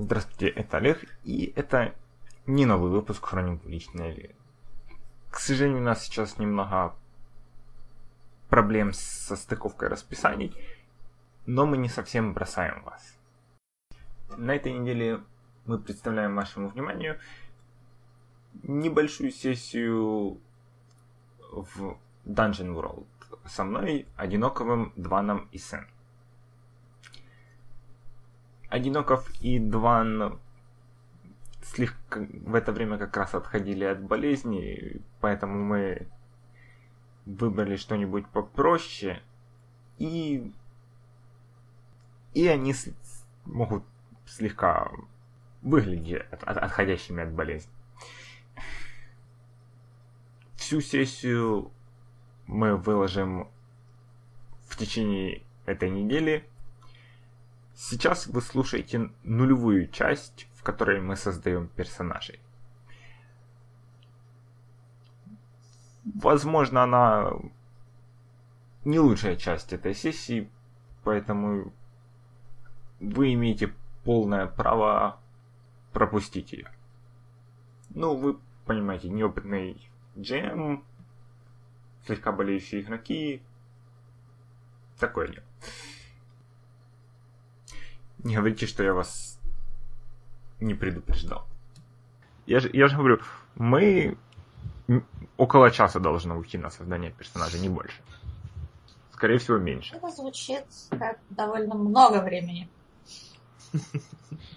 Здравствуйте, это Олег, и это не новый выпуск Хроник личной К сожалению, у нас сейчас немного проблем со стыковкой расписаний, но мы не совсем бросаем вас. На этой неделе мы представляем вашему вниманию небольшую сессию в Dungeon World со мной, Одиноковым, Дваном и Сен. Одиноков и Дван слегка в это время как раз отходили от болезни, поэтому мы выбрали что-нибудь попроще, и и они с... могут слегка выглядеть от, от, отходящими от болезни. Всю сессию мы выложим в течение этой недели. Сейчас вы слушаете нулевую часть, в которой мы создаем персонажей. Возможно, она не лучшая часть этой сессии, поэтому вы имеете полное право пропустить ее. Ну, вы понимаете, неопытный GM, слегка болеющие игроки, такое дело. Не говорите, что я вас не предупреждал. Я же, я же говорю, мы около часа должны уйти на создание персонажа, не больше. Скорее всего, меньше. Это звучит как довольно много времени.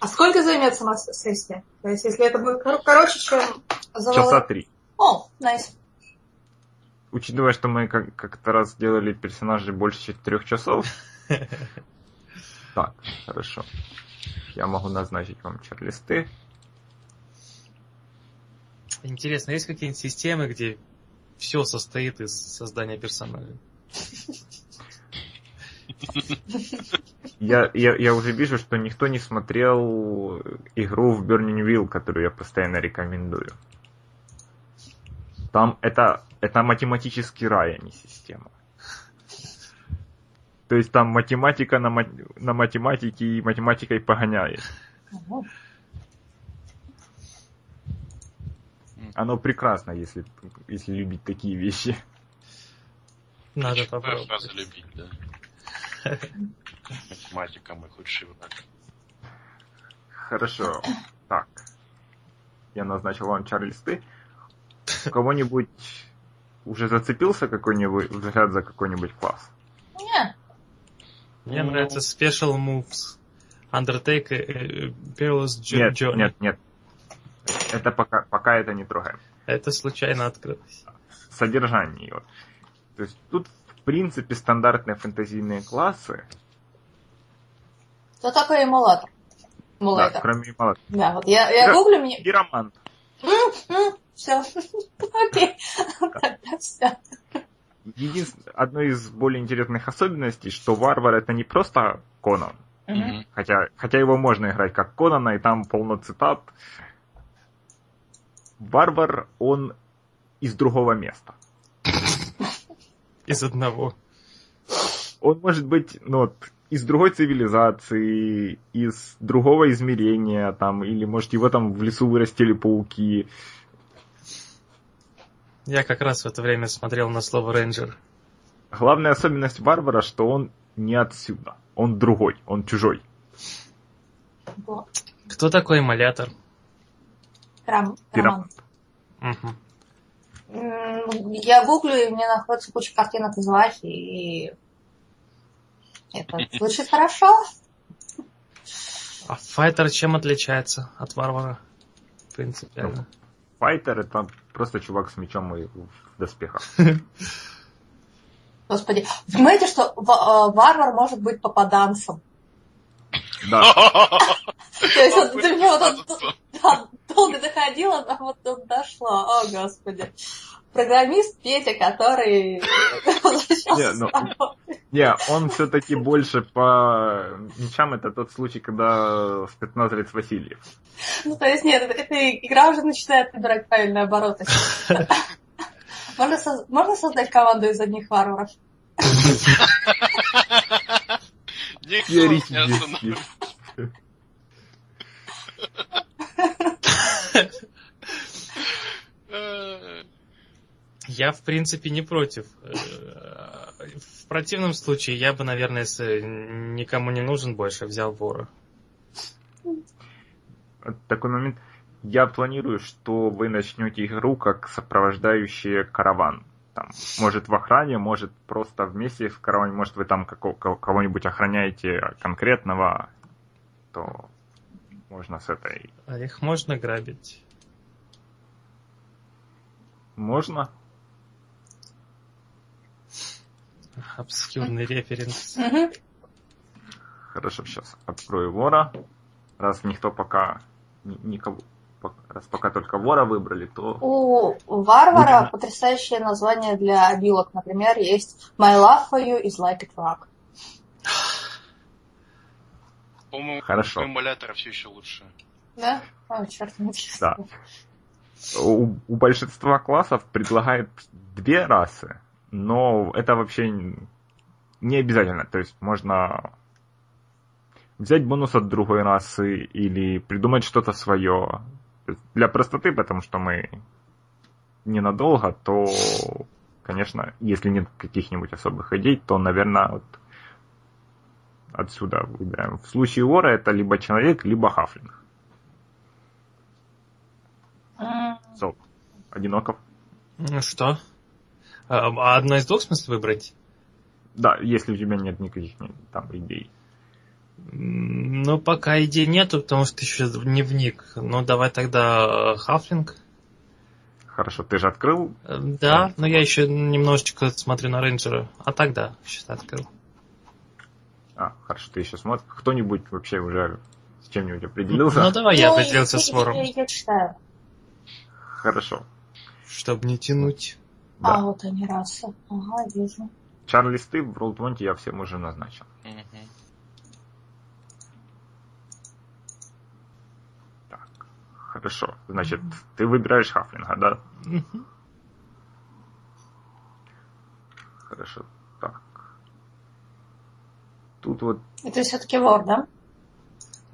А сколько займет сама сессия? То есть, если это будет короче, чем завал... Часа три. О, найс. Учитывая, что мы как- как-то раз делали персонажей больше четырех часов. Так, хорошо. Я могу назначить вам чат-листы. Интересно, есть какие-нибудь системы, где все состоит из создания персонажа? Я, я, я уже вижу, что никто не смотрел игру в Burning Wheel, которую я постоянно рекомендую. Там это, это математический рай, а не система. То есть там математика на, на математике и математикой погоняет. Оно прекрасно, если, если любить такие вещи. Надо попробовать. Фраза любить, да. Математика мой худший враг. Хорошо. Так. Я назначил вам чарльсты. У кого-нибудь уже зацепился какой-нибудь взгляд за какой-нибудь класс? Нет. Мне ну... нравится Special Moves. Undertaker, э, Perilous Нет, Journey. нет, нет. Это пока, пока это не трогаем. Это случайно открылось. Содержание его. То есть тут, в принципе, стандартные фэнтезийные классы. Что такое эмулятор? Эмулятор. Да, кроме эмулятора. Да, вот я, я гуглю мне... Пиромант. Все. Окей. Тогда все. Единственное, одной из более интересных особенностей, что варвар это не просто Конан. Mm-hmm. Хотя, хотя его можно играть как Конана, и там полно цитат. Варвар, он из другого места. Из одного. Он может быть, ну, вот, из другой цивилизации, из другого измерения, там, или, может, его там в лесу вырастили пауки. Я как раз в это время смотрел на слово рейнджер. Главная особенность варвара, что он не отсюда. Он другой, он чужой. Кто такой эмулятор? Рам, Роман. Угу. Я гуглю, и мне находится куча картин отозвать, и это звучит хорошо. А файтер чем отличается от варвара? Принципиально. Ну, файтер это просто чувак с мечом и в доспехах. Господи, понимаете, что э, варвар может быть попаданцем? Да. То есть вот до меня вот долго доходило, а вот тут дошло. О, Господи. Программист Петя, который не, ну, Не, он все-таки больше по мячам это тот случай, когда спецназрец Васильев. Ну, то есть, нет, эта игра уже начинает набирать правильные обороты. Можно, создать команду из одних варваров? Никто. Я, в принципе, не против э, Э, В противном случае я бы, наверное, если никому не нужен больше, взял вора. Такой момент. Я планирую, что вы начнете игру как сопровождающие караван. Там, может в охране, может просто вместе в караване, может вы там кого-нибудь охраняете конкретного, то можно с этой... А их можно грабить. Можно? Обскюрный референс. Хорошо, сейчас открою вора. Раз никто пока ни- никого, раз пока только вора выбрали, то У варвара потрясающее название для обилок. Например, есть My love for you is like a truck. По-моему, Хорошо. у эмулятора все еще лучше. Да? О, черт, не Да. у, у большинства классов предлагают две расы, но это вообще не обязательно. То есть можно взять бонус от другой расы или придумать что-то свое. Для простоты, потому что мы ненадолго, то, конечно, если нет каких-нибудь особых идей, то, наверное, вот отсюда выбираем. В случае вора это либо человек, либо хафлинг. Сол. Одиноков. Ну Что? А а одно из двух в смысле выбрать? Да, если у тебя нет никаких там идей. Ну, пока идей нету, потому что еще не вник. Ну, давай тогда э, Хафлинг. Хорошо, ты же открыл. Э, Да, но я еще немножечко смотрю на рейнджера. А тогда сейчас открыл. А, хорошо, ты еще смотришь. Кто-нибудь вообще уже с чем-нибудь определился? Ну, давай я ну, определился с вором. Я, я читаю. Хорошо. Чтобы не тянуть. Да. А, вот они расы. Ага, вижу. Чарлиз, ты в Ролл-20 я всем уже назначил. Мгм. Так, хорошо. Значит, ты выбираешь Хафлинга, да? Мгм. Хорошо. Так. Тут вот Это все-таки вор, да?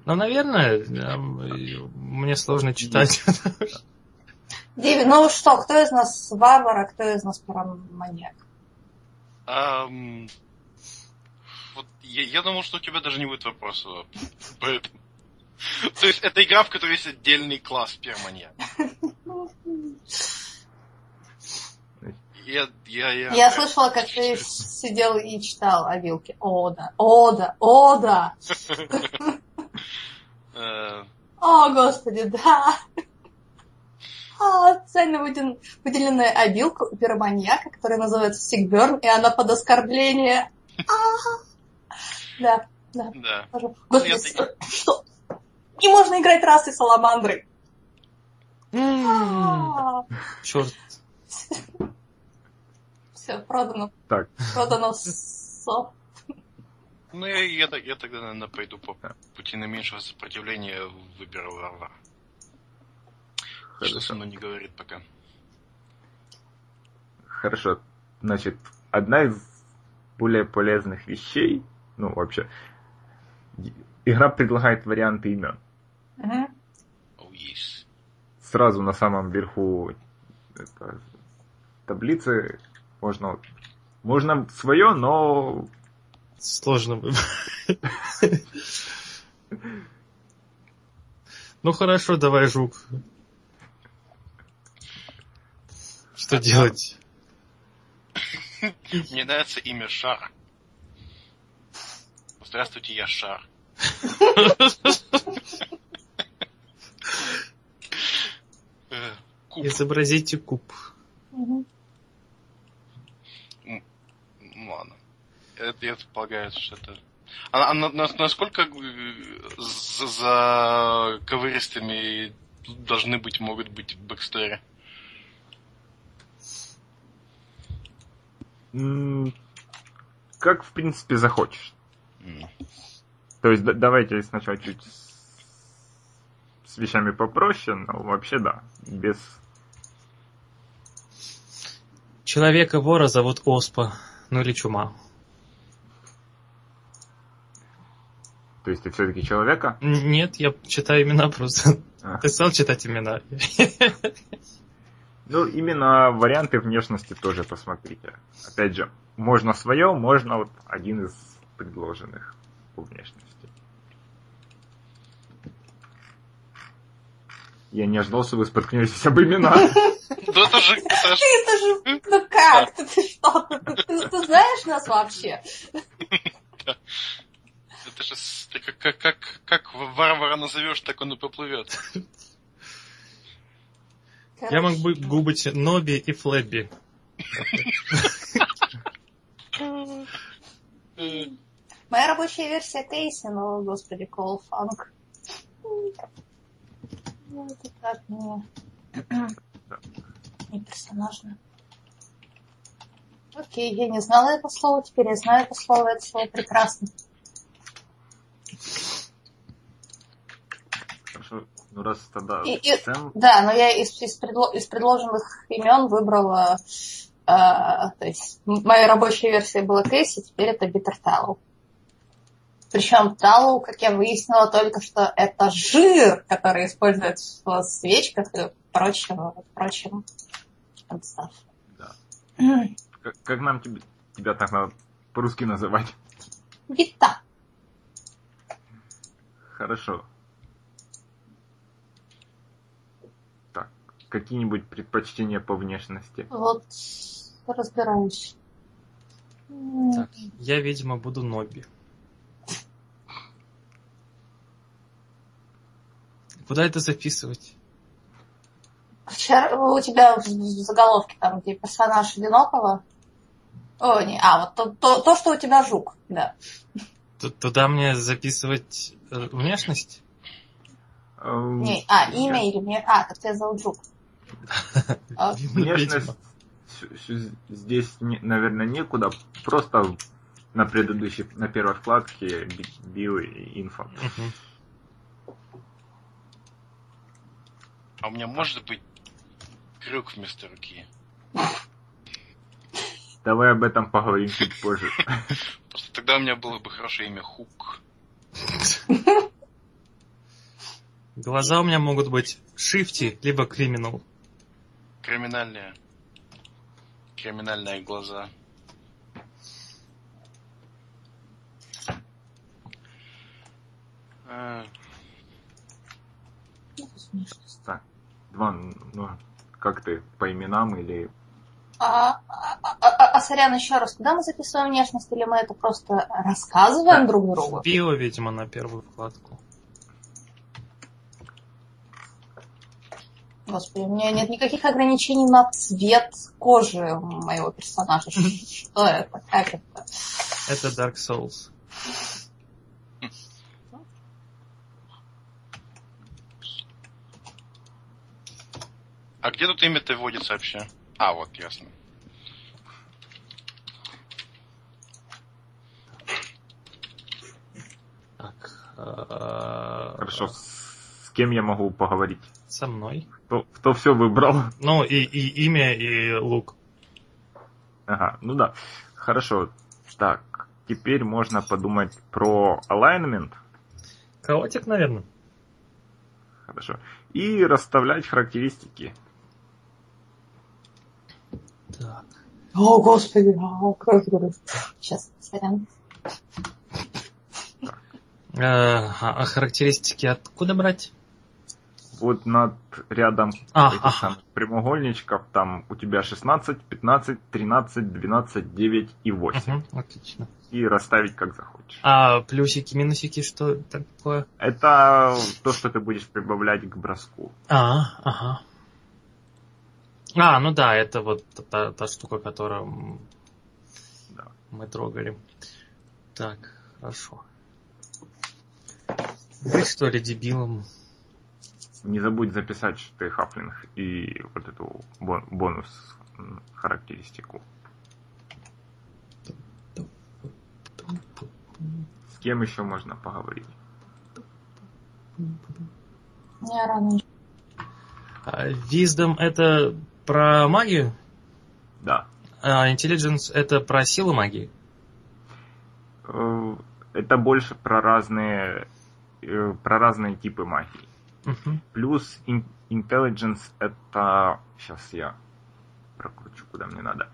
Ну, наверное, и мне сложно читать. Диви, ну что, кто из нас варвар, а кто из нас параманьяк? Ам, вот я, я думал, что у тебя даже не будет вопроса. Поэтому. То есть это игра, в которой есть отдельный класс перманьяк. Я, я, я, Я слышала, как ты сидел и читал о вилке. О, да, о, да, о, да. Э, О, господи, да. А, специально выделен- выделенная обилка у пироманьяка, которая называется Сигберн, и она под оскорбление. А. Да, да. Ну, Господи, что? Не можно играть расой саламандры. М, Черт. Все, продано. так. Продано. Ну, я, я, я тогда, наверное, пойду по пути наименьшего сопротивления, выберу Варвар. Что со Хорошо. мной не говорит пока. Хорошо. Значит, одна из более полезных вещей, ну, вообще, игра предлагает варианты имен. Мгм. Oh, yes. Сразу на самом верху это, таблицы можно можно свое, но Сложно выбрать. Ну хорошо, давай, жук. Что делать? Мне нравится имя Шар. Здравствуйте, я Шар. Куб. Изобразите куб. Ну, ладно. Это, я полагаю, что это... А, а на- на- насколько э, за, за ковыристыми должны быть, могут быть backstory? Как в принципе захочешь. М. То есть да- давайте сначала чуть с, с вещами попроще, но вообще да, без... Человека-вора зовут Оспа. Ну или Чума. То есть ты все-таки человека? Нет, я читаю имена просто. А. Ты стал читать имена. Ну, именно варианты внешности тоже посмотрите. Опять же, можно свое, можно вот один из предложенных по внешности. Я не ожидал, что вы споткнетесь об имена. Это же, Это же, ну как, ты, ты что, ты, ты- знаешь нас вообще? это же ты как, как, как, как варвара назовешь, так он и поплывет. Я мог бы губить Ноби и Флэбби. Моя рабочая версия Кейси, но, господи, Кол Фанк. Ну, это так не... не персонажно. Окей, я не знала это слово, теперь я знаю это слово, это слово прекрасно. Хорошо, ну раз тогда И- и- Да, но я из, из, предло- из предложенных имен выбрала... э, то есть моя рабочая версия была Кейси, теперь это Биттер Таллоу. Причем Таллоу, как я выяснила только что, это жир, который используется в свечках и прочем, прочем stuff. Да. как, как нам тебе, тебя так надо по-русски называть? Вита. Хорошо. Так, какие-нибудь предпочтения по внешности? Вот разбираюсь. Так, я, видимо, буду Ноби. Куда это записывать? Вчера у тебя в заголовке там, где персонаж одинокого. О, не, а, вот то, то, то, что у тебя жук, да. Т- Туда мне записывать э, внешность? Эм, Не, а, имя или мне. А, как тебя зовут жук. А, Внешность здесь, наверное, некуда. Просто на предыдущей, на первой вкладке би- био и инфо. А у меня может быть крюк вместо руки. Давай об этом поговорим чуть позже. Просто тогда у меня было бы хорошее имя Хук. Глаза у меня могут быть шифти, либо криминал. Криминальные. Криминальные глаза. А, Так, два, ну, как ты, по именам или... А, а, а, а, а, сорян, еще раз, куда мы записываем внешность, или мы это просто рассказываем Да. друг другу? Био, видимо, на первую вкладку. Господи, у меня нет никаких ограничений на цвет кожи моего персонажа. Что это? Как это? Это Dark Souls. а где тут имя-то вводится вообще? А, вот, ясно. Так. э, Хорошо, с, с кем я могу поговорить? Со мной. Кто, кто все выбрал? Ну, и, и имя, и лук. Ага, ну да. Хорошо. Так, теперь можно подумать про alignment. Хаотик, наверное. Хорошо. И расставлять характеристики. Так. О, господи, говорит. Сейчас, сорян. Э, а, а характеристики откуда брать? Вот над рядом А, этих ага. самых прямоугольничков там у тебя 16, 15, 13, 12, 9 и 8. Мгм, отлично. И расставить как захочешь. А плюсики, минусики, что такое? Это то, что ты будешь прибавлять к броску. А, ага. А, ну да, это вот та, та штука, которую Да. мы трогали. Так, хорошо. Быть что ли дебилом? Не забудь записать, что ты хафлинг и вот эту бон- бонус характеристику. С кем еще можно поговорить? Мне рано. А, Wisdom это про магию, Да. а Intelligence это про силу магии. Э, Это больше про разные, э, про разные типы магии. Мгм. Плюс intelligence это... Сейчас я прокручу, куда мне надо.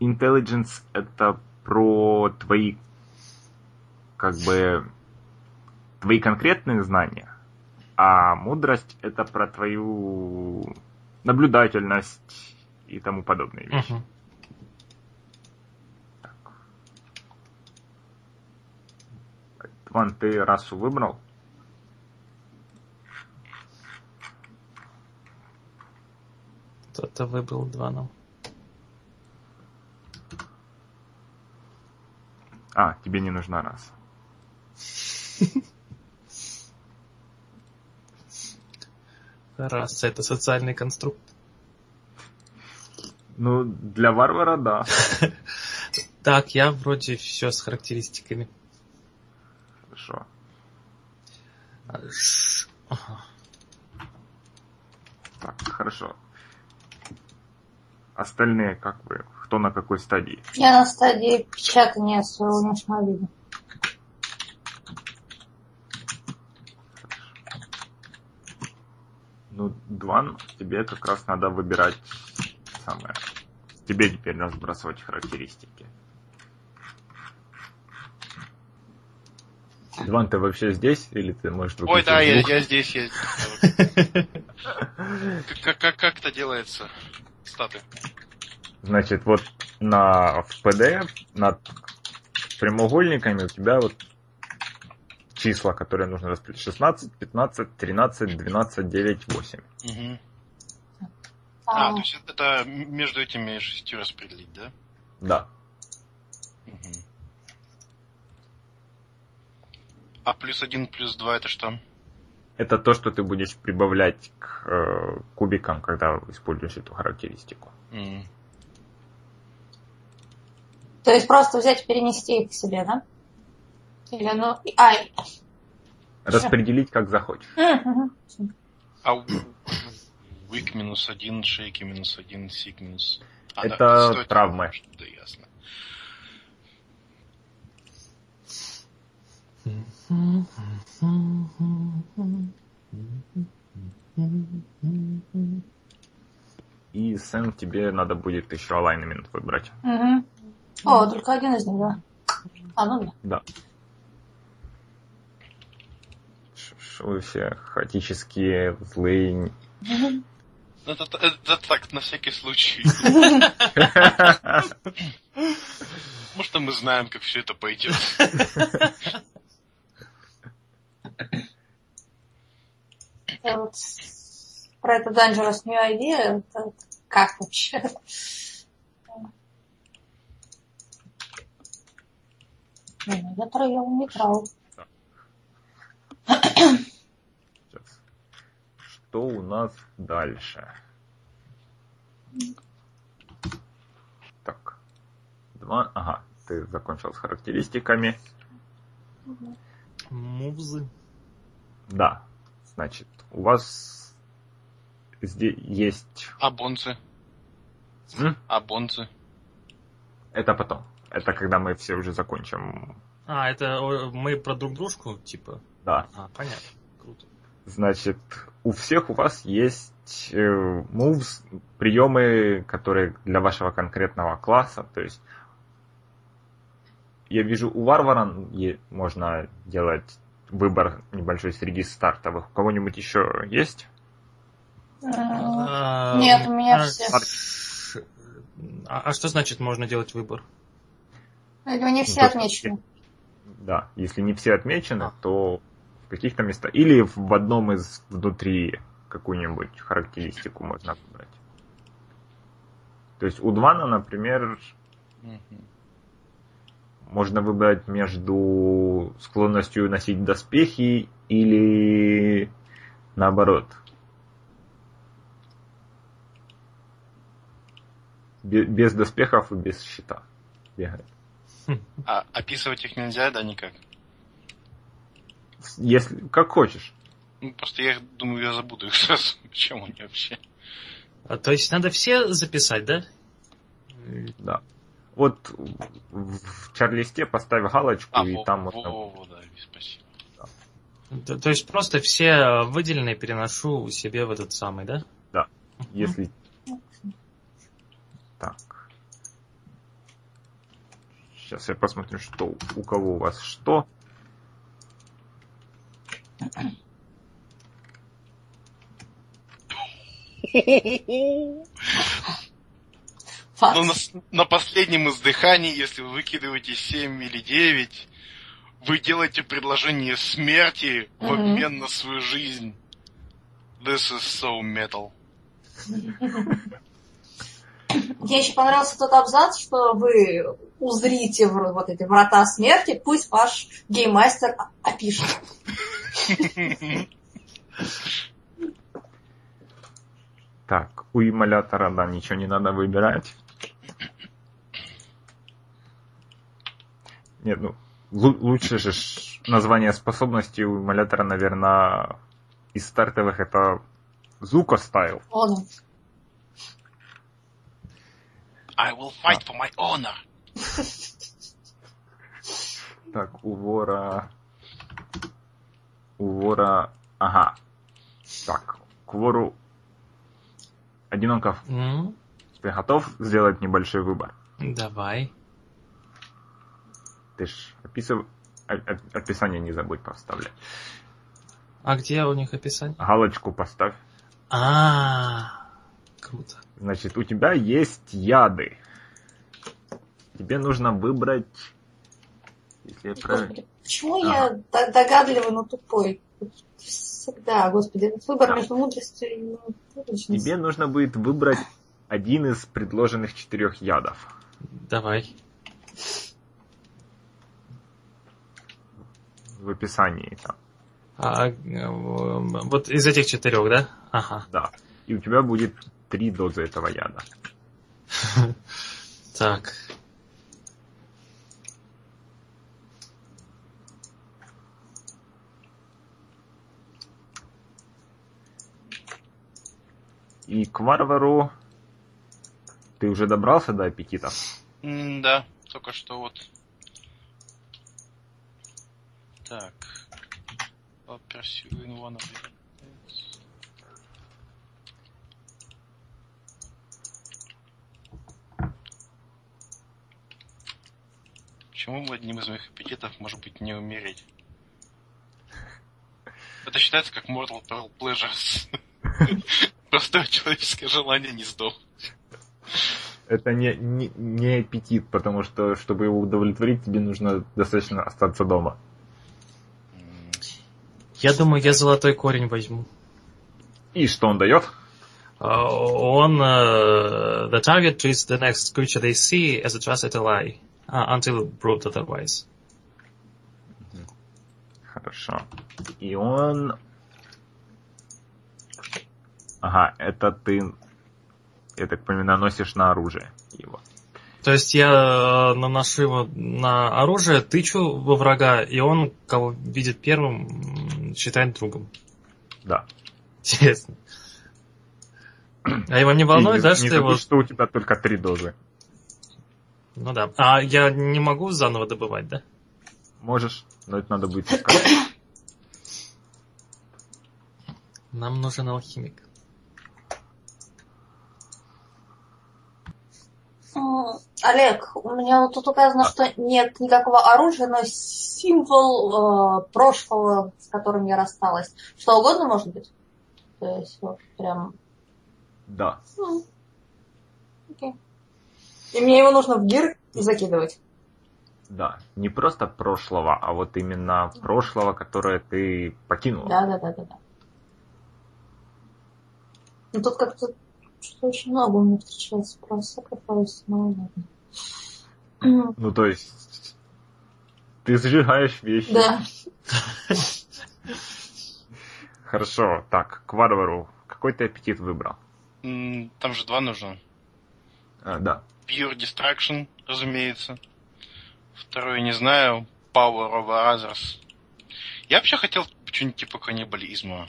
Intelligence это про твои как бы твои конкретные знания, а мудрость это про твою наблюдательность и тому подобные вещи. Мгм. Ван, ты расу выбрал? Кто-то два нам. А, тебе не нужна раса. Раса это социальный конструкт. Ну, для варвара, да. Так, я вроде все с характеристиками. Хорошо. А. Так, хорошо. Остальные, как вы, кто на какой стадии? Я на стадии печатания своего внешнего вида. Ну, Дван, тебе как раз надо выбирать самое. Тебе теперь разбрасывать характеристики. Дван, ты вообще здесь? Или ты можешь Ой, да, я, я здесь, я Как, как, как это делается? Статы. Значит, вот на в PD над прямоугольниками у тебя вот числа, которые нужно распределить. 16, 15, 13, 12, 9, 8. Мгм. А, А, то есть это между этими шестью распределить, да? Да. Мгм. А плюс один, плюс два это что? Это то, что ты будешь прибавлять к э, кубикам, когда используешь эту характеристику. М. То есть просто взять и перенести их к себе, да? Или ну... А, Распределить как захочешь. А Вик минус один, шейки минус один, сик минус... А, да, Это стоит- травмы. Да, ясно. И Сэм тебе надо будет еще алайнмент выбрать. Мгм. О, только один из них, да. А, ну да. Да. Вы все хаотические, злые. Это, это- это так, на всякий случай. Может, мы знаем, как все это пойдет. Про это Dangerous New Idea, это как вообще? Ну я троел не трал. Сейчас. Что у нас дальше? Так. Два. Ага, ты закончил с характеристиками. Мувзы. Да. Значит, у вас здесь есть... А бонцы? М? А бонцы? Это потом. Это когда мы все уже закончим. А, это мы про друг дружку, типа? Да. А, понятно. Круто. Значит, у всех у вас есть э, moves, приемы, которые для вашего конкретного класса. То есть я вижу, у варвара можно делать выбор небольшой среди стартовых. У кого-нибудь еще есть? М, А, Нет, у меня а, все. А, а что значит можно делать выбор? Не все Ну, отмечены. Да, если не все отмечены, А. то в каких-то местах. Или в одном из внутри какую-нибудь характеристику можно выбрать. То есть у Двана, например, Мгм. можно выбрать между склонностью носить доспехи или наоборот. Бе- Без доспехов и без щита бегает. А описывать их нельзя, да, никак? Если, как хочешь. Ну, просто я их, думаю, я забуду их сразу. Почему они вообще? А, то есть надо все записать, да? Да. Вот в чарлисте поставь галочку, А, и во, там во, можно... во, во, да, спасибо. То, то есть просто все выделенные переношу себе в этот самый, да? Если... Так. Сейчас я посмотрю, что у кого у вас что. Но Ну, на, на последнем издыхании, если вы выкидываете 7 или 9, вы делаете предложение смерти в обмен на свою жизнь. This is so metal. Мне еще понравился тот абзац, что вы узрите вот эти врата смерти, пусть ваш гейммастер опишет. Так, у эмулятора, да, ничего не надо выбирать. Нет, ну, лу- лучше же название способности у эмулятора, наверное, из стартовых это Зуко стайл. Он. I will fight for my honor. Так, у вора... У вора... Ага. Так, к вору... Одиноков, М, ты готов сделать небольшой выбор? Давай. Ты ж описыв... описание не забудь поставлять. А где у них описание? Галочку поставь. А, круто. Значит, у тебя есть яды. Тебе нужно выбрать... Если я правильно... Господи, почему я д- догадливый, но тупой? Всегда, господи, этот выбор Да. между мудростью и. Тебе нужно будет выбрать один из предложенных четырех ядов. Давай. В описании там. А, э, вот из этих четырех, да? Ага. Да. И у тебя будет три дозы этого яда. Так. И к варвару ты уже добрался до аппетита? М, Да, только что вот. Так. Pursuing one of Почему одним из моих аппетитов может быть не умереть? Это считается как Mortal Pleasures. Простое человеческое желание не сдохнуть. Это не, не, не аппетит, потому что, чтобы его удовлетворить, тебе нужно достаточно остаться дома. Я думаю, я золотой корень возьму. И что он дает? А, Он... э, the target treats the next creature they see as a trusted ally, uh, until proved otherwise. Хорошо. И он... Ага, это ты, я так понимаю, наносишь на оружие его. То есть я э, наношу его на оружие, тычу во врага, и он, кого видит первым, считает другом. Да. Интересно. А его не И волнует, не- да, не что его... что у тебя только три дозы. Ну да. А я не могу заново добывать, да? Можешь, но это надо будет искать. Нам нужен алхимик. Олег, у меня вот тут указано, что нет никакого оружия, но символ э, прошлого, с которым я рассталась. Что угодно может быть? То есть вот прям... Да. м, окей. И мне его нужно в гир закидывать. Да. Не просто прошлого, а вот именно прошлого, которое ты покинула. Да, да, да, да, да. Ну тут как-то что-то очень много у меня встречается про sacrifice, но ладно. Ну, то есть, ты сжигаешь вещи. Да. Хорошо, так, к варвару. Какой ты аппетит выбрал? Там же два нужно. А, да. Pure Distraction, разумеется. Второй, не знаю, Power of Others. Я вообще хотел что-нибудь типа каннибализма.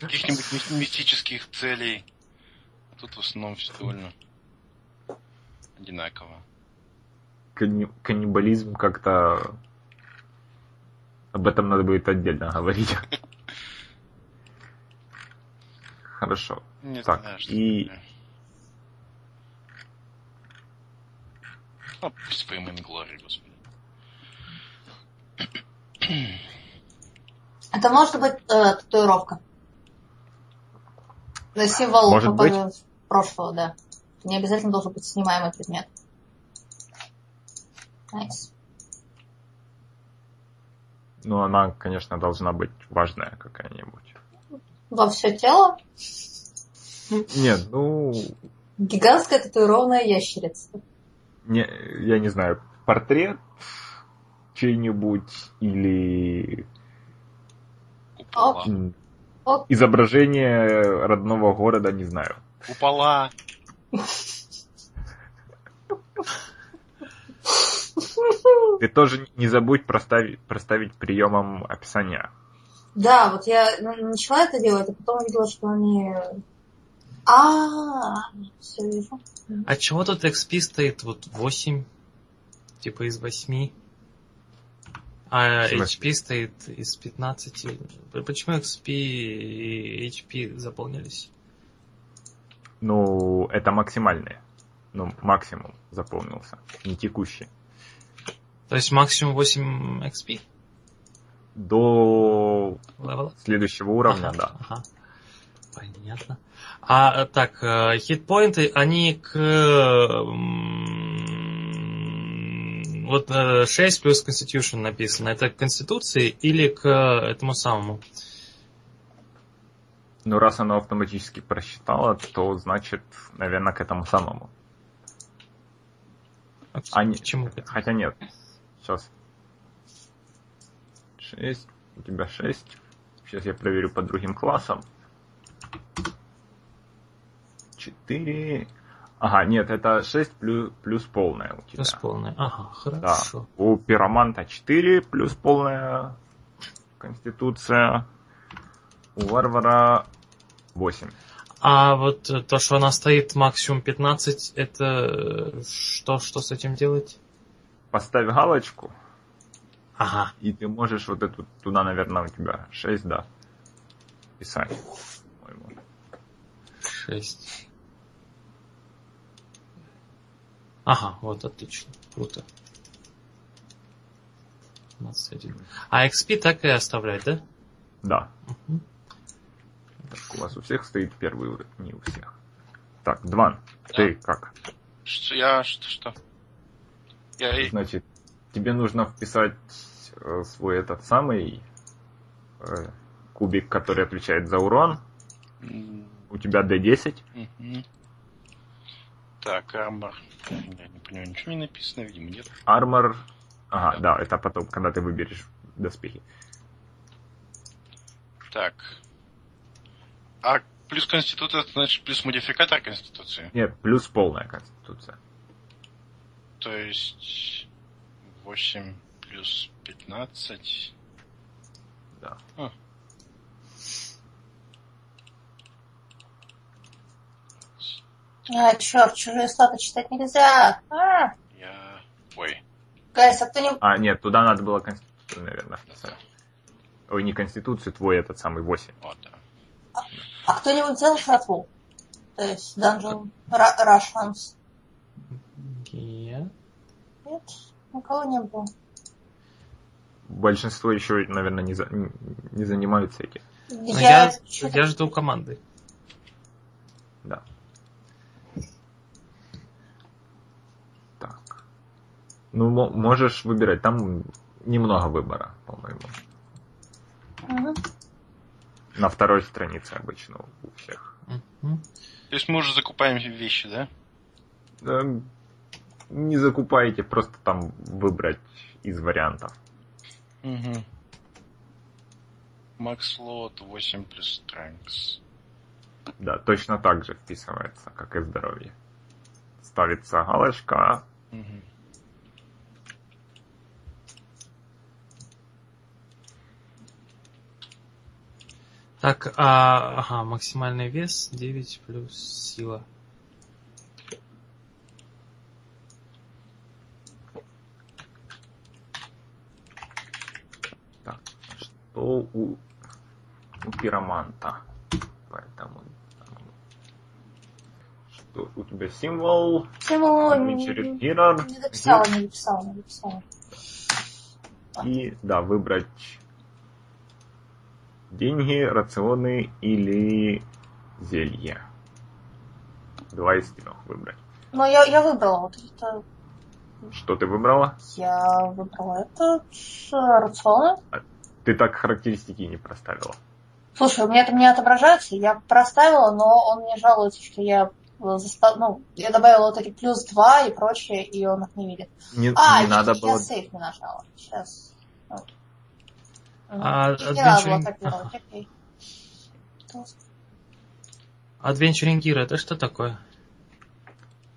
Каких-нибудь ми- мистических целей. А тут в основном все довольно одинаково. Канни- каннибализм как-то Об этом надо будет отдельно говорить. Хорошо. Не Так, знаю, и- такое. Ну, пусть по Глори, господи. Это может быть э, татуировка. Это символ Может быть. прошлого, да. Не обязательно должен быть снимаемый предмет. Nice. Ну, она, конечно, должна быть важная какая-нибудь. Во все тело Нет, ну, гигантская татуированная ящерица. Не, я не знаю, портрет чей-нибудь или Ок. изображение родного города, не знаю. Купола. Ты тоже не забудь проставить, проставить приемом описания. Да, вот я н- начала это делать, а потом увидела, что они... А, все вижу. А чего тут XP стоит? Вот 8, типа из 8. А? HP стоит из 15. Почему XP и HP заполнились? Ну, это максимальные. Ну, максимум заполнился, не текущий. То есть максимум 8 XP До левела? следующего уровня, Ага, да. ага. Понятно. А так, э, хитпоинты, они к... Вот э, 6 плюс Constitution написано. Это к Конституции или к этому самому? Но раз оно автоматически просчитало, то значит, наверное, к этому самому. А к- не- к чему к этому? Хотя нет. Сейчас. 6. У тебя 6. Сейчас я проверю по другим классам. 4. Ага, нет, это 6 плюс, плюс полная у тебя. Плюс полная. Ага, Да. хорошо. У пироманта 4 плюс полная конституция. У варвара 8. А вот э, то, что она стоит максимум 15, это э, что, что с этим делать? Поставь галочку, Ага. и ты можешь вот эту, туда, наверное, у тебя 6, да, писать. по-моему. 6. Ага, вот отлично. Круто. 21. А XP так и оставлять, да? Да. Мгм. Так, у вас у всех стоит первый уровень, не у всех. Так, Дван, ты как? Что я... Что? что? Я... Значит, тебе нужно вписать э, свой этот самый э, кубик, который отвечает за урон. М, У тебя D10. мгм. Так, армор. Я не понимаю, ничего не написано, видимо, нет. Армор. Ага, да, это потом, когда ты выберешь доспехи. Так. А плюс конституция, это значит плюс модификатор конституции. Нет, плюс полная конституция. То есть 8 плюс 15. Да. А. А, черт, чужие статы читать нельзя. А, Я... Ой. гайс, а кто не... А, нет, туда надо было конституцию, наверное. Ой, не конституцию, твой этот самый 8. Вот, да. А кто-нибудь делал шатву? То есть Dungeon Russians? Я. Нет, никого не было. Большинство еще, наверное, не, за- не занимаются этим. Ну, Я, Я, чё-то- я жду команды. Да. Так. Ну, мо- можешь выбирать. Там немного выбора, по-моему. Мгм. На второй странице обычно у всех. Мгм. То есть мы уже закупаем вещи, да? Да, не закупайте, просто там выбрать из вариантов. Угу. Макс лот 8 плюс Strengths. Да, точно так же вписывается, как и здоровье. Ставится галочка. Мгм. Так, а, ага, максимальный вес 9 плюс сила. Так, то у, у пироманта. Поэтому... Что у тебя символ? Символ не, Hero. не дописала, не дописала, не дописала. И, да, выбрать деньги, рационы или зелье. Два из трех выбрать. Но я, я выбрала вот это. Что ты выбрала? Я выбрала это рационы. Ты так характеристики не проставила. Слушай, у меня это не отображается, я проставила, но он мне жалуется, что я заста- ну, я добавила вот эти плюс два и прочее, и он их не видит. Не, А, не надо я было... сейф не нажала. Сейчас. Вот. А, Adventuring- окей. Adventuring Gear это что такое?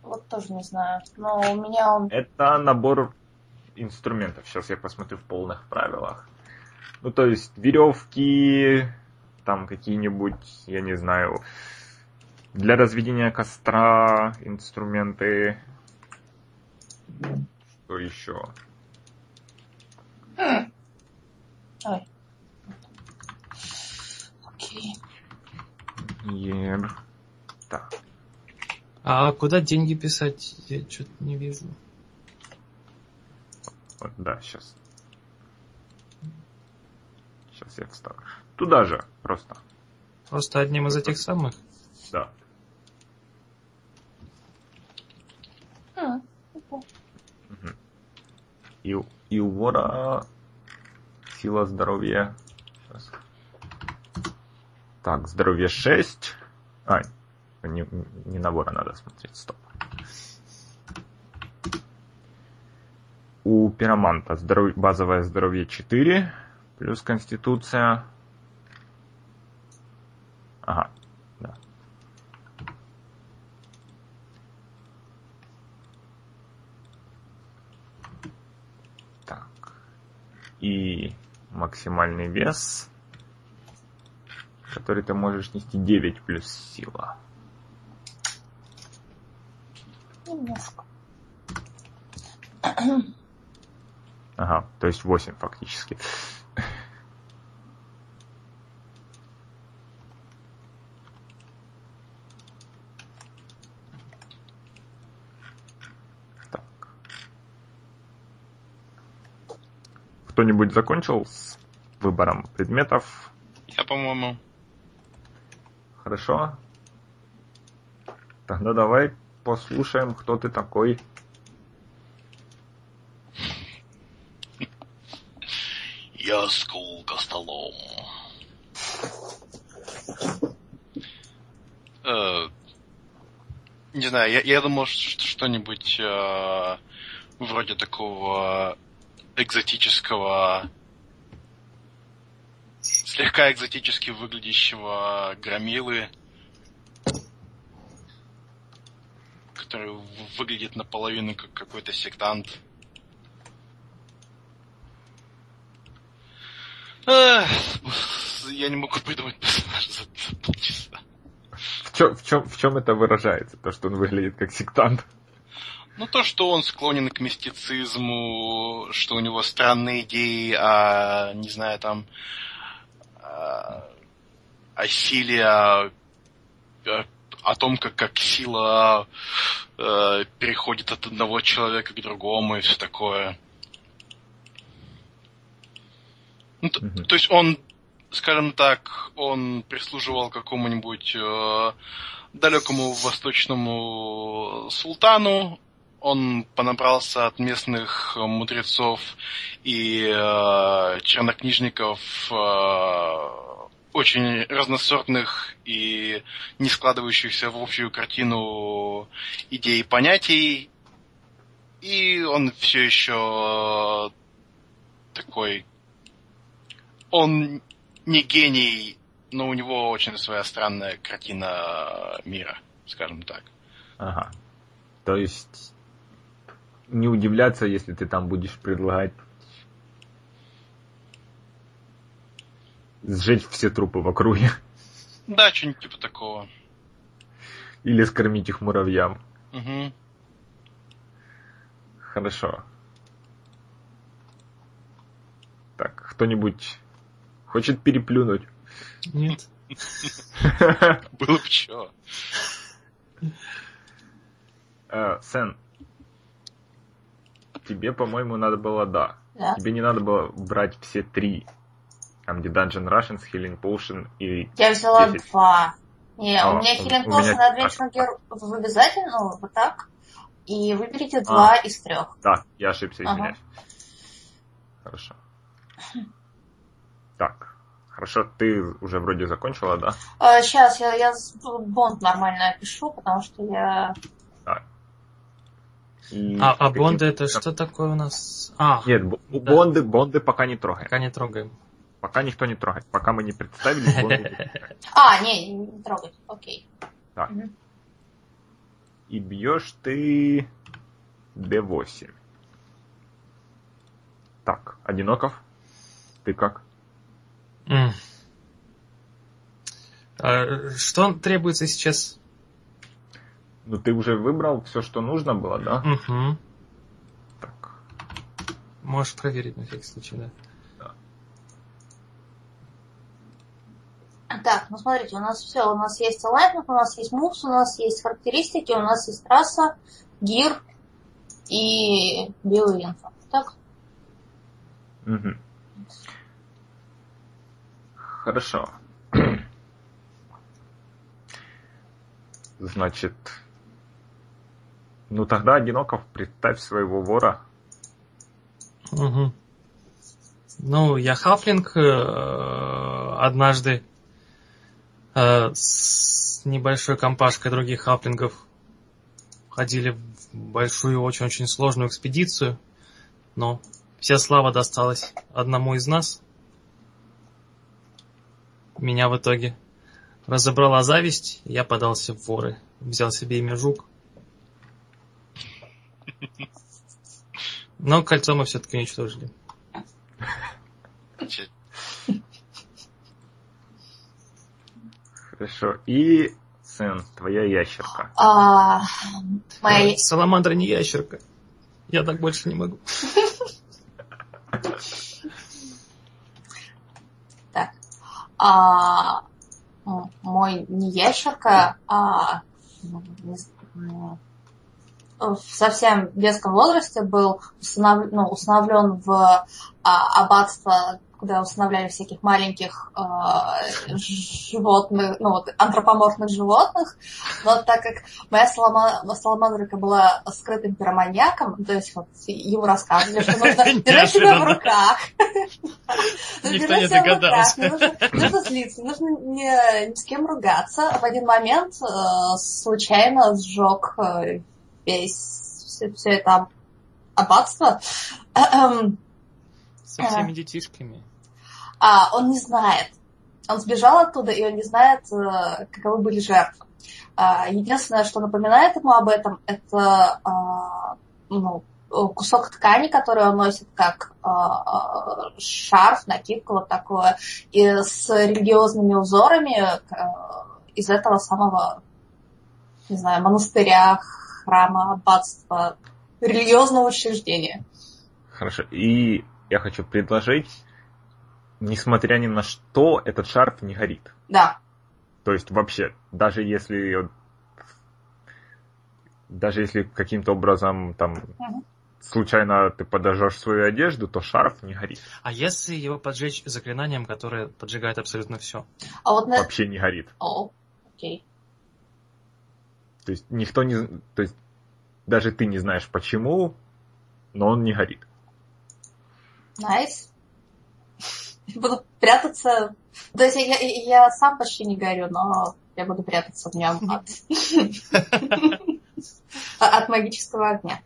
Вот тоже не знаю. Но у меня он... Это набор инструментов. Сейчас я посмотрю в полных правилах. Ну, то есть веревки, там какие-нибудь, я не знаю, для разведения костра инструменты. Что еще? Хм. Ой. Окей. Ер. Так. А куда деньги писать? Я что-то не вижу. Вот, да, сейчас. Сейчас я вставлю. Туда же, просто. Просто одним из этих самых. Да. Хм. Мгм. И, у- и у вора сила здоровья. Сейчас. Так, здоровье 6. А, не, не на вора надо смотреть, стоп. У пироманта здоров... базовое здоровье 4, плюс конституция. Ага, да. Так. И максимальный вес, который ты можешь нести 9 плюс сила. Немножко. Ага, то есть 8 фактически. Так. Кто-нибудь закончил с выбором предметов? Я, по-моему, Хорошо. Тогда давай послушаем, кто ты такой. Я скул костолом. Э, не знаю, я, я думал, что что-нибудь э, вроде такого экзотического, слегка экзотически выглядящего громилы, который выглядит наполовину как какой-то сектант. Я не могу придумать персонажа за полчаса. В чем, в, чем, в чем это выражается? То, что он выглядит как сектант? Ну, то, что он склонен к мистицизму, что у него странные идеи о, не знаю, там, о, о силе, о, о- о том, как, как сила э, переходит от одного человека к другому и все такое. Ну, т- Мгм. То есть он, скажем так, он прислуживал какому-нибудь э, далекому восточному султану, он понабрался от местных мудрецов и э, чернокнижников э, очень разносортных и не складывающихся в общую картину идей и понятий. И он все еще такой... Он не гений, но у него очень своя странная картина мира, скажем так. Ага. То есть не удивляться, если ты там будешь предлагать сжечь все трупы в округе Да, что-нибудь типа такого. или скормить их муравьям. Угу. Хорошо. Так, кто-нибудь Хочет переплюнуть. Нет. Было бы чё. Э, Сен, тебе, по-моему, надо было, да. Да. Тебе не надо было брать все три. Там, где Dungeon Russians, Healing Potion и... Я взяла 10. два. Не, А, у меня Healing Potion меня- Adventure Gear в обязательно, ну, вот так. И выберите два из трех. Да, я ошибся, Ага. извиняюсь. Хорошо. Так, хорошо, ты уже вроде закончила, да? сейчас я, я бонд нормально опишу, потому что я... И А, а Бонды это что такое у нас? А, Нет, Да. бонды, бонды пока не трогаем. пока не трогаем. Пока никто не трогает. Пока мы не представили, бонды. А, не, не трогать, окей. Так. И бьешь ты D8. Так, Одиноков, ты как? А, Что требуется сейчас? Ну, ты уже выбрал все, что нужно было, да? Мгм. Так. Можешь проверить на всякий случай, да. Так, ну смотрите, у нас все, у нас есть alignment, у нас есть moves, у нас есть характеристики, у нас есть трасса, гир и биоинфо. Так? Мгм. Хорошо. Значит, ну тогда, Одиноков, представь своего вора. Мгм. Ну, я хафлинг э, однажды э, с небольшой компашкой других хафлингов ходили в большую, очень-очень сложную экспедицию, но вся слава досталась одному из нас. Меня в итоге разобрала зависть, я подался в воры. Взял себе имя Жук. Но кольцо мы все-таки уничтожили. Хорошо. И, Сэн, твоя ящерка. А, моя... Э, Саламандра не ящерка. Я так больше не могу. а, м, мой не ящерка, а в совсем детском возрасте был установ- ну, установлен в а, аббатство, куда устанавливали всяких маленьких а, животных, ну вот антропоморфных животных, но так как моя салама- саламандрика была скрытым пироманьяком, то есть вот ему рассказывали, что нужно держать себя в руках. Никто не догадался. нужно, злиться, нужно ни, с кем ругаться. В один момент э, случайно сжег э, все, все это аббатство. Эм, Со всеми детишками. а, он не знает. Он сбежал оттуда, и он не знает, э, каковы были жертвы. А, единственное, что напоминает ему об этом, это а, ну, кусок ткани, который он носит как а, шарф, накидку вот такое, и с религиозными узорами э, из этого самого, не знаю, монастыря, храма, аббатства, религиозного учреждения. Хорошо. И я хочу предложить, несмотря ни на что, этот шарф не горит. Да, То есть вообще, даже если даже если каким-то образом там Мгм. случайно ты подожжешь свою одежду, то шарф не горит. А если его поджечь заклинанием, которое поджигает абсолютно все? а вот на... Вообще не горит. О, окей. То есть никто не... То есть даже ты не знаешь почему, но он не горит. Nice. Буду прятаться. То есть я, я- сам почти не горю, но я буду прятаться в нем от, от магического огня.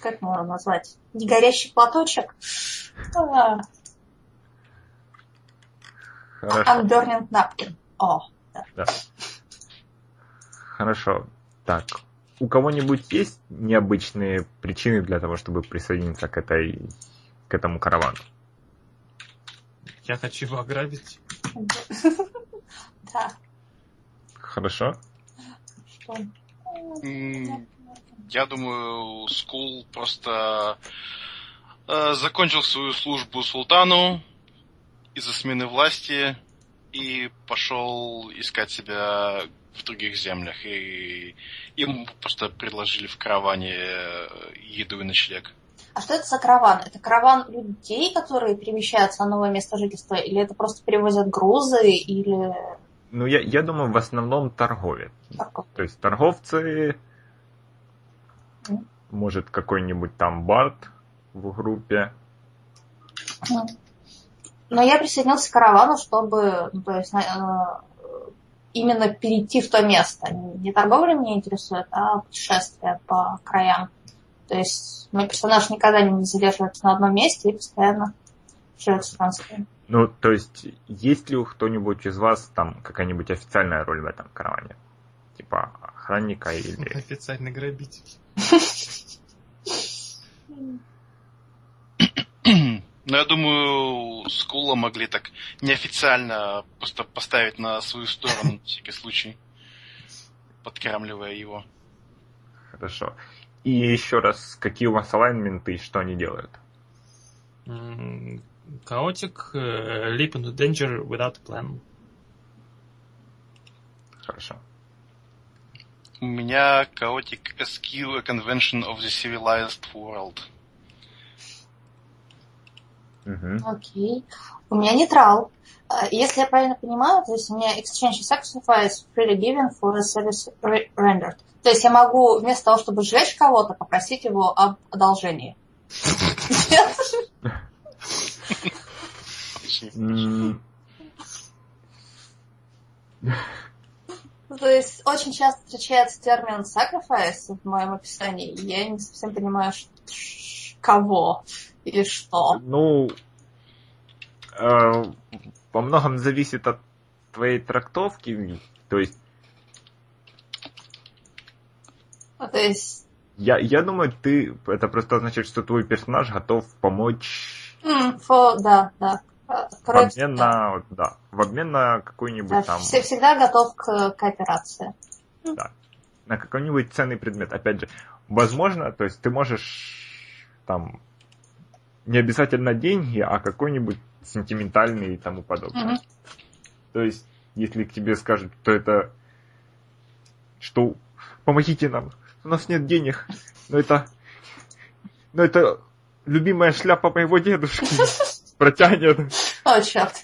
Как можно назвать? Негорящий платочек? А, Хорошо. Unburning napkin. О, Да. Хорошо. Так. У кого-нибудь есть необычные причины для того, чтобы присоединиться к этой к этому каравану? Я хочу его ограбить. да. Хорошо. Что? Я думаю, Скул просто э, закончил свою службу султану, из-за смены власти и пошел искать себя в других землях. И ему просто предложили в караване э, еду и ночлег. А что это за караван? Это караван людей, которые перемещаются на новое место жительства? Или это просто перевозят грузы? Или... Ну, я, я думаю, в основном торговец. Торгов- То есть торговцы, Мгм. может, какой-нибудь там бард в группе. Но я присоединился к каравану, чтобы ну, то есть, э, именно перейти в то место. Не торговля меня интересует, а путешествие по краям. То есть мой персонаж никогда не задерживается на одном месте и постоянно живет странствием. Ну, то есть, есть ли у кто-нибудь из вас там какая-нибудь официальная роль в этом караване? Типа охранника или... Официальный грабитель. Но я думаю, Скула могли так неофициально просто поставить на свою сторону на всякий случай, подкармливая его. Хорошо. И еще раз, какие у вас алайнменты и что они делают? Chaotic, э, leap into danger without plan. Хорошо. У меня Chaotic SQ, a convention of the civilized world. Мгм. Окей. У меня нейтрал. Э, Если я правильно понимаю, то есть у меня exchange sacrifice freely given for a service re- rendered. То есть я могу вместо того, чтобы сжечь кого-то, попросить его об одолжении. То есть очень часто встречается термин sacrifice в моем описании, и я не совсем понимаю, кого или что. Ну, э, во многом зависит от твоей трактовки. То есть, Ну, То есть, я, я думаю, ты это просто означает, что твой персонаж готов помочь м, фо- да, да. Э, в Короче, обмен на, вот, да, в обмен на какой-нибудь да, там, все- всегда готов к кооперации. на какой-нибудь ценный предмет. Опять же, возможно, то есть ты можешь там не обязательно деньги, а какой-нибудь сентиментальный и тому подобное. Мгм. То есть, если к тебе скажут, что это, что помогите нам, у нас нет денег, но это, но это любимая шляпа моего дедушки протянет. О, черт.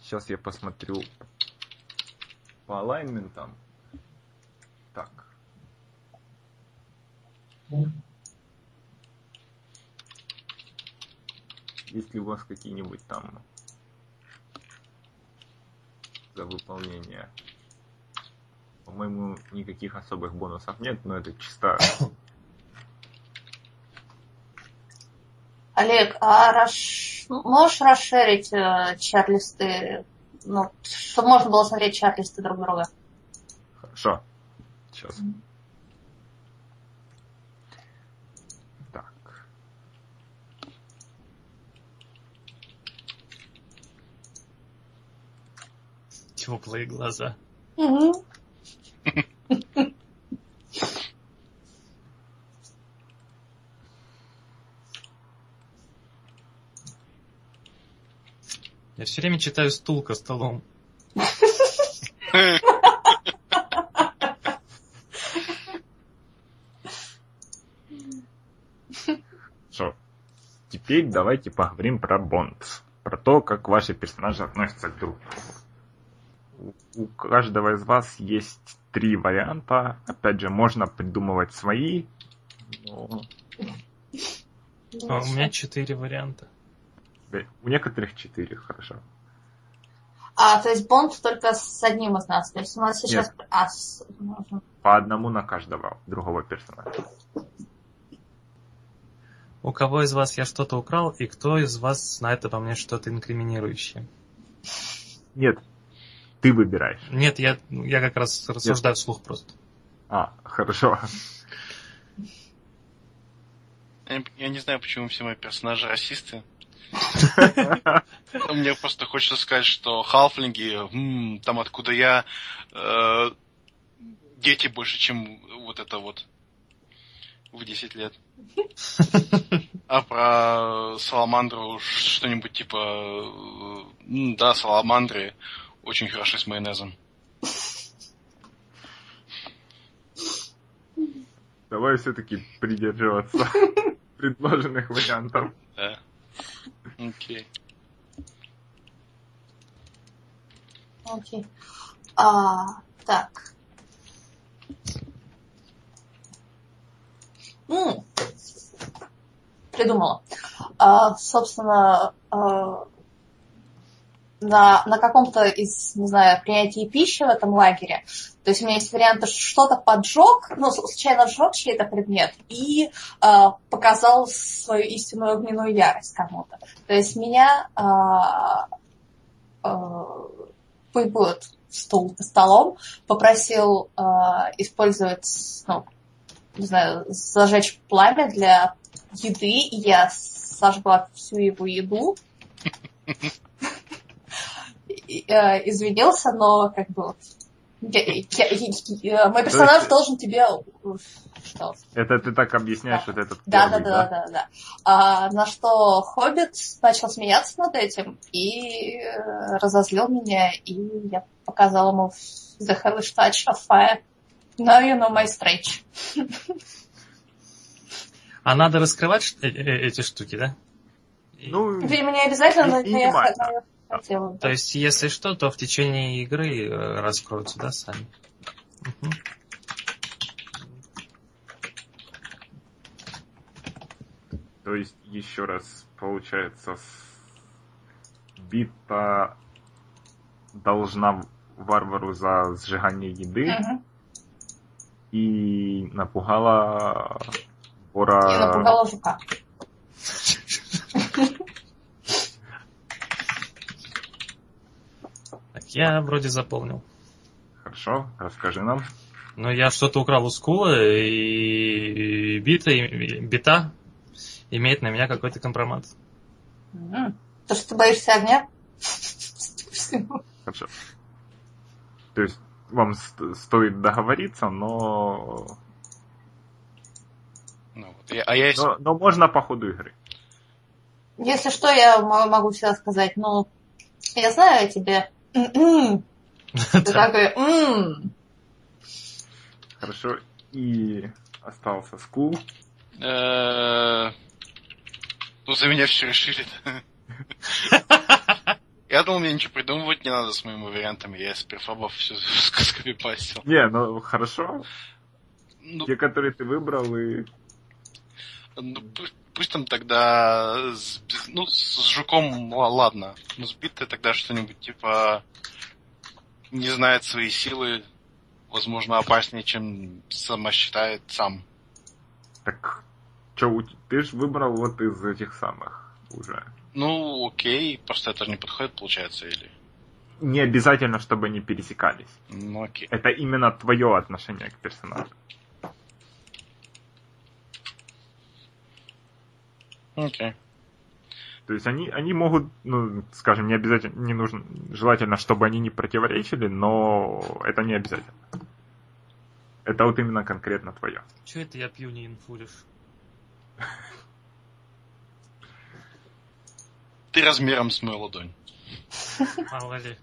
Сейчас я посмотрю по алайнментам. Так. Есть ли у вас какие-нибудь там за выполнение? По-моему, никаких особых бонусов нет, но это чисто... Олег, а расш- можешь расширить э, чат-листы, ну, чтобы можно было смотреть чат-листы друг друга? Хорошо. Сейчас. Так. Теплые глаза. Угу. Я все время читаю стулка столом. Что? Теперь давайте поговорим про Бонд. Про то, как ваши персонажи относятся к друг другу. У каждого из вас есть три варианта. Опять же, можно придумывать свои. но А у меня четыре варианта. у некоторых четыре, хорошо. А, то есть Бонд только с одним из нас. То есть у нас сейчас... А, с-. По одному на каждого другого персонажа. У кого из вас я что-то украл, и кто из вас знает обо мне что-то инкриминирующее? Нет, ты выбираешь. Нет, я, я как раз рассуждаю вслух просто. А, хорошо. Я, не знаю, почему все мои персонажи расисты. Мне просто хочется сказать, что халфлинги, там откуда я, э, дети больше, чем вот это вот. в 10 лет. А про саламандру что-нибудь типа... э, Да, саламандры очень хороши с майонезом. Давай все-таки придерживаться предложенных вариантов. Да. Окей. Окей. А, так. М, Придумала. А, собственно, а, на, на каком-то из, не знаю, принятии пищи в этом лагере. То есть у меня есть варианты, что что-то поджег, ну, случайно сжег чей-то предмет и а, показал свою истинную огненную ярость кому-то. То есть меня а, а, пусть будет стул за столом, попросил э, использовать, ну, не знаю, зажечь пламя для еды, и я сожгла всю его еду. Э, Извинился, но как бы я- я- я- мой персонаж есть- должен тебе что, Это ты так объясняешь вот этот да, да, первый, да, да, да. А, на что Хоббит начал смеяться над этим и э, разозлил меня, и я показал ему The Hellish Touch of Fire. Now you know my stretch. А надо раскрывать э- э- эти штуки, да? Ну, Видимо, не обязательно, но И- я хотела. То есть, если что, то в течение игры э, раскроются, да, сами? Мгм. то есть, еще раз, получается, бита должна варвару за сжигание еды Мгм. и напугала Я вора... напугала жука. Я вроде заполнил. Хорошо, расскажи нам. Но я что-то украл у Скула, и бита, и бита имеет на меня какой-то компромат. То, что ты боишься огня? Хорошо. То есть, вам ст- стоит договориться, но... Ну, вот. И- А я но... Но можно по ходу игры. Если что, я мо- могу всегда сказать, ну, я знаю о тебе. М-м. Ты такой, «М». Хорошо. И остался скул. Э, Ну, за меня все решили. Я думал, мне ничего придумывать не надо с моими вариантами. Я из перфабов все скопипастил. Не, ну хорошо. Ну, Те, которые ты выбрал, и... ну, пусть там тогда... с- Ну, с жуком ла- ладно. Но с битой тогда что-нибудь типа... Не знает свои силы. Возможно, опаснее, чем сама считает сам. Так, чё, ты же выбрал вот из этих самых уже. Ну, окей. Просто это же не подходит, получается, или... Не обязательно, чтобы они пересекались. Ну, окей. Это именно твое отношение к персонажу. Окей. То есть они, они могут, ну, скажем, не обязательно, не нужно, желательно, чтобы они не противоречили, но это не обязательно. Это вот именно конкретно твое. Че это я пью не инфуришь? Ты размером с мою ладонь. Мало ли.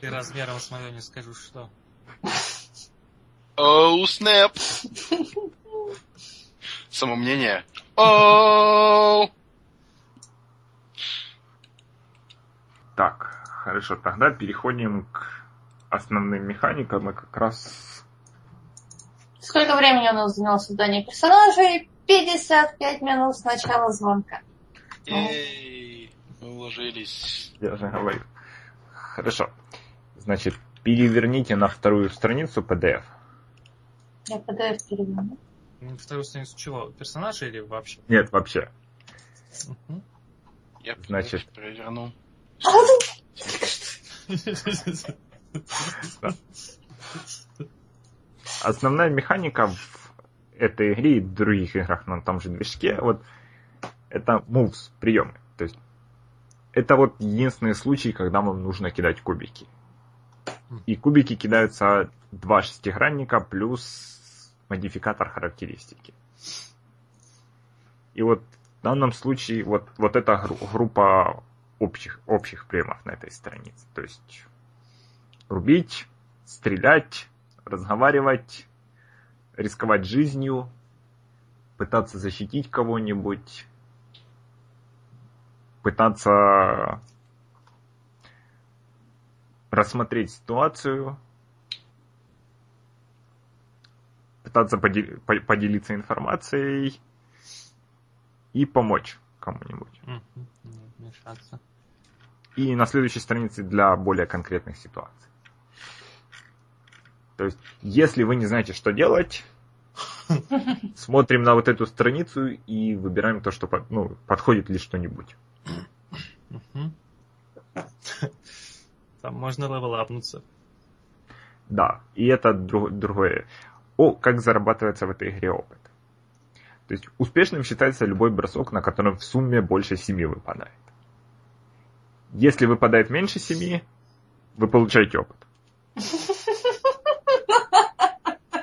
Ты размером с мою не скажу что. Оу, снэп! Самомнение. Оу! Так, хорошо, тогда переходим к основным механикам и как раз... Сколько времени у нас заняло создание персонажей? 55 минут с начала звонка. Мы уложились. Я же говорю. Хорошо. Значит, переверните на вторую страницу PDF. Я PDF переверну. Вторую страницу чего? Персонажа или вообще? Нет, вообще. Я Значит. проверну. Основная механика в этой игре и в других играх на том же движке, вот, это moves, приемы. То есть, это вот единственный случай, когда вам нужно кидать кубики. И кубики кидаются два шестигранника плюс модификатор характеристики. И вот в данном случае вот, вот эта гру- группа общих, общих приемов на этой странице. То есть рубить, стрелять, разговаривать, рисковать жизнью, пытаться защитить кого-нибудь, пытаться рассмотреть ситуацию, пытаться поделиться информацией и помочь кому-нибудь. И на следующей странице для более конкретных ситуаций. То есть, если вы не знаете, что делать, смотрим на вот эту страницу и выбираем то, что ну, подходит ли что-нибудь. Там можно левелапнуться. Да, и это друг, другое. О, как зарабатывается в этой игре опыт. То есть успешным считается любой бросок, на котором в сумме больше 7 выпадает. Если выпадает меньше 7, вы получаете опыт.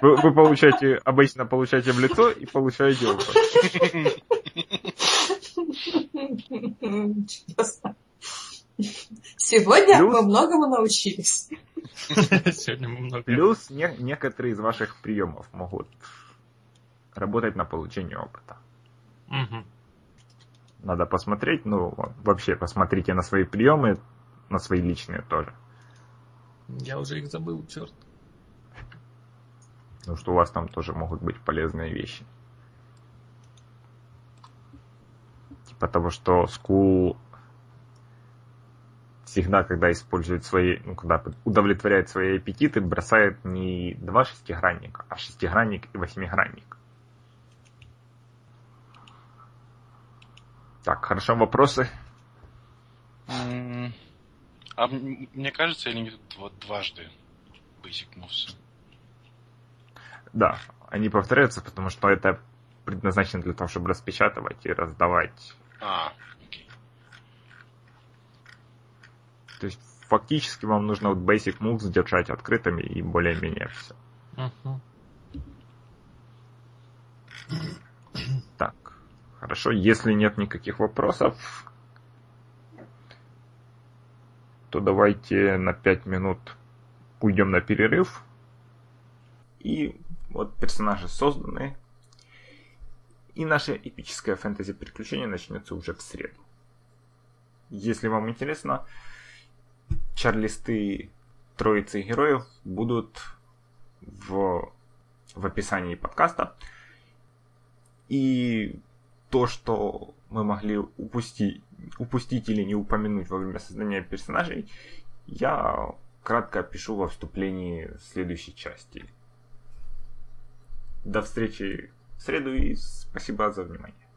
Вы, вы получаете, обычно получаете в лицо и получаете опыт. Чудесно. Сегодня Плюс... мы многому научились. Сегодня мы много. Плюс не, некоторые из ваших приемов могут работать на получение опыта. Угу. Надо посмотреть, ну, вообще посмотрите на свои приемы, на свои личные тоже. Я уже их забыл, черт. Ну, что у вас там тоже могут быть полезные вещи. Типа того, что School всегда, когда использует свои, ну, когда удовлетворяет свои аппетиты, бросает не два шестигранника, а шестигранник и восьмигранник. Так, хорошо, вопросы? А мне кажется, или не вот дважды Basic Moves? Да, они повторяются, потому что это предназначено для того, чтобы распечатывать и раздавать. А, То есть фактически вам нужно вот basic moves держать открытыми и более-менее все. Uh-huh. Так, хорошо. Если нет никаких вопросов, то давайте на 5 минут уйдем на перерыв. И вот персонажи созданы. И наше эпическое фэнтези приключение начнется уже в среду. Если вам интересно, чарлисты троицы героев будут в, в описании подкаста. И то, что мы могли упустить, упустить или не упомянуть во время создания персонажей, я кратко опишу во вступлении следующей части. До встречи в среду и спасибо за внимание.